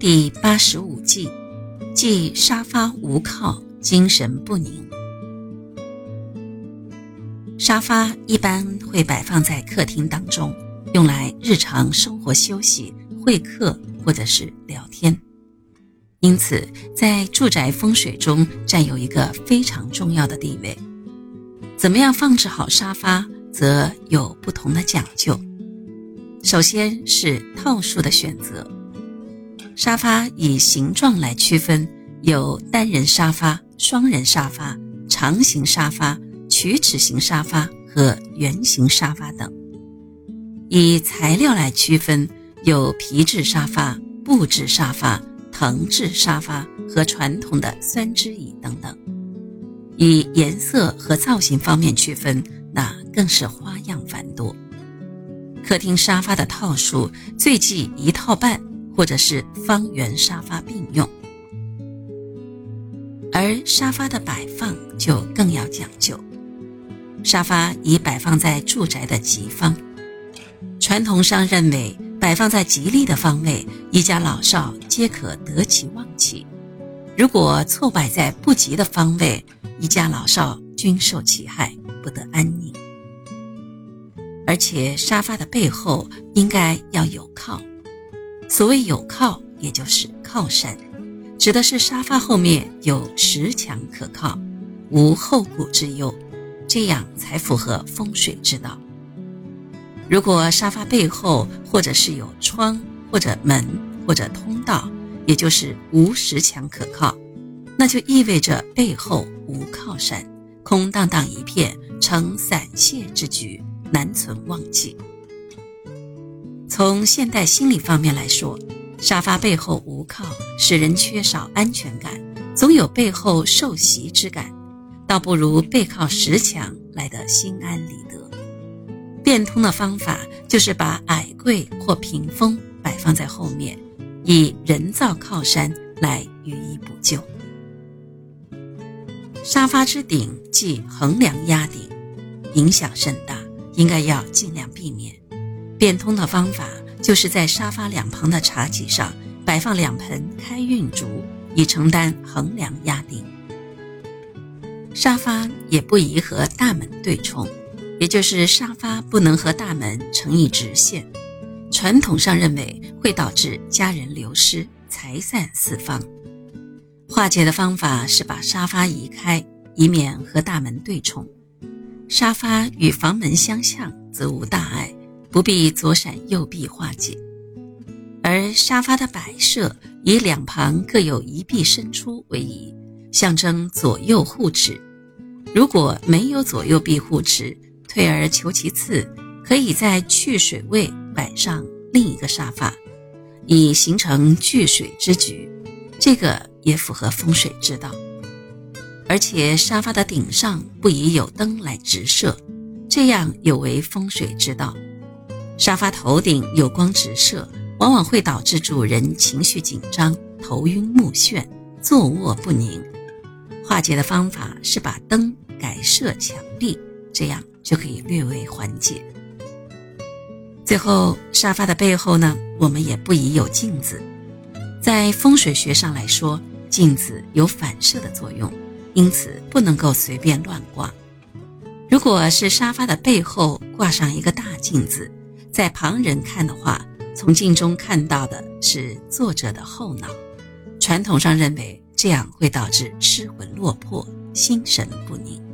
第八十五计，即沙发无靠，精神不宁。沙发一般会摆放在客厅当中，用来日常生活休息、会客或者是聊天，因此在住宅风水中占有一个非常重要的地位。怎么样放置好沙发，则有不同的讲究。首先是套数的选择，沙发以形状来区分，有单人沙发、双人沙发、长形沙发、曲尺型沙发和圆形沙发等；以材料来区分，有皮质沙发、布质沙发、藤制沙发和传统的酸枝椅等等；以颜色和造型方面区分，那更是花样繁多。客厅沙发的套数最忌一套半，或者是方圆沙发并用，而沙发的摆放就更要讲究。沙发宜摆放在住宅的吉方，传统上认为摆放在吉利的方位，一家老少皆可得其旺气；如果错摆在不吉的方位，一家老少均受其害，不得安宁。而且沙发的背后应该要有靠，所谓有靠，也就是靠山，指的是沙发后面有石墙可靠，无后顾之忧，这样才符合风水之道。如果沙发背后或者是有窗或者门或者通道，也就是无石墙可靠，那就意味着背后无靠山，空荡荡一片，呈散泄之局。难存旺气。从现代心理方面来说，沙发背后无靠，使人缺少安全感，总有背后受袭之感，倒不如背靠石墙来得心安理得。变通的方法就是把矮柜或屏风摆放在后面，以人造靠山来予以补救。沙发之顶即横梁压顶，影响甚大。应该要尽量避免。变通的方法就是在沙发两旁的茶几上摆放两盆开运竹，以承担横梁压顶。沙发也不宜和大门对冲，也就是沙发不能和大门成一直线。传统上认为会导致家人流失、财散四方。化解的方法是把沙发移开，以免和大门对冲。沙发与房门相向，则无大碍，不必左闪右避化解。而沙发的摆设以两旁各有一臂伸出为宜，象征左右护持。如果没有左右臂护持，退而求其次，可以在去水位摆上另一个沙发，以形成聚水之局。这个也符合风水之道。而且沙发的顶上不宜有灯来直射，这样有违风水之道。沙发头顶有光直射，往往会导致主人情绪紧张、头晕目眩、坐卧不宁。化解的方法是把灯改设强力，这样就可以略微缓解。最后，沙发的背后呢，我们也不宜有镜子。在风水学上来说，镜子有反射的作用。因此不能够随便乱挂。如果是沙发的背后挂上一个大镜子，在旁人看的话，从镜中看到的是作者的后脑。传统上认为这样会导致失魂落魄、心神不宁。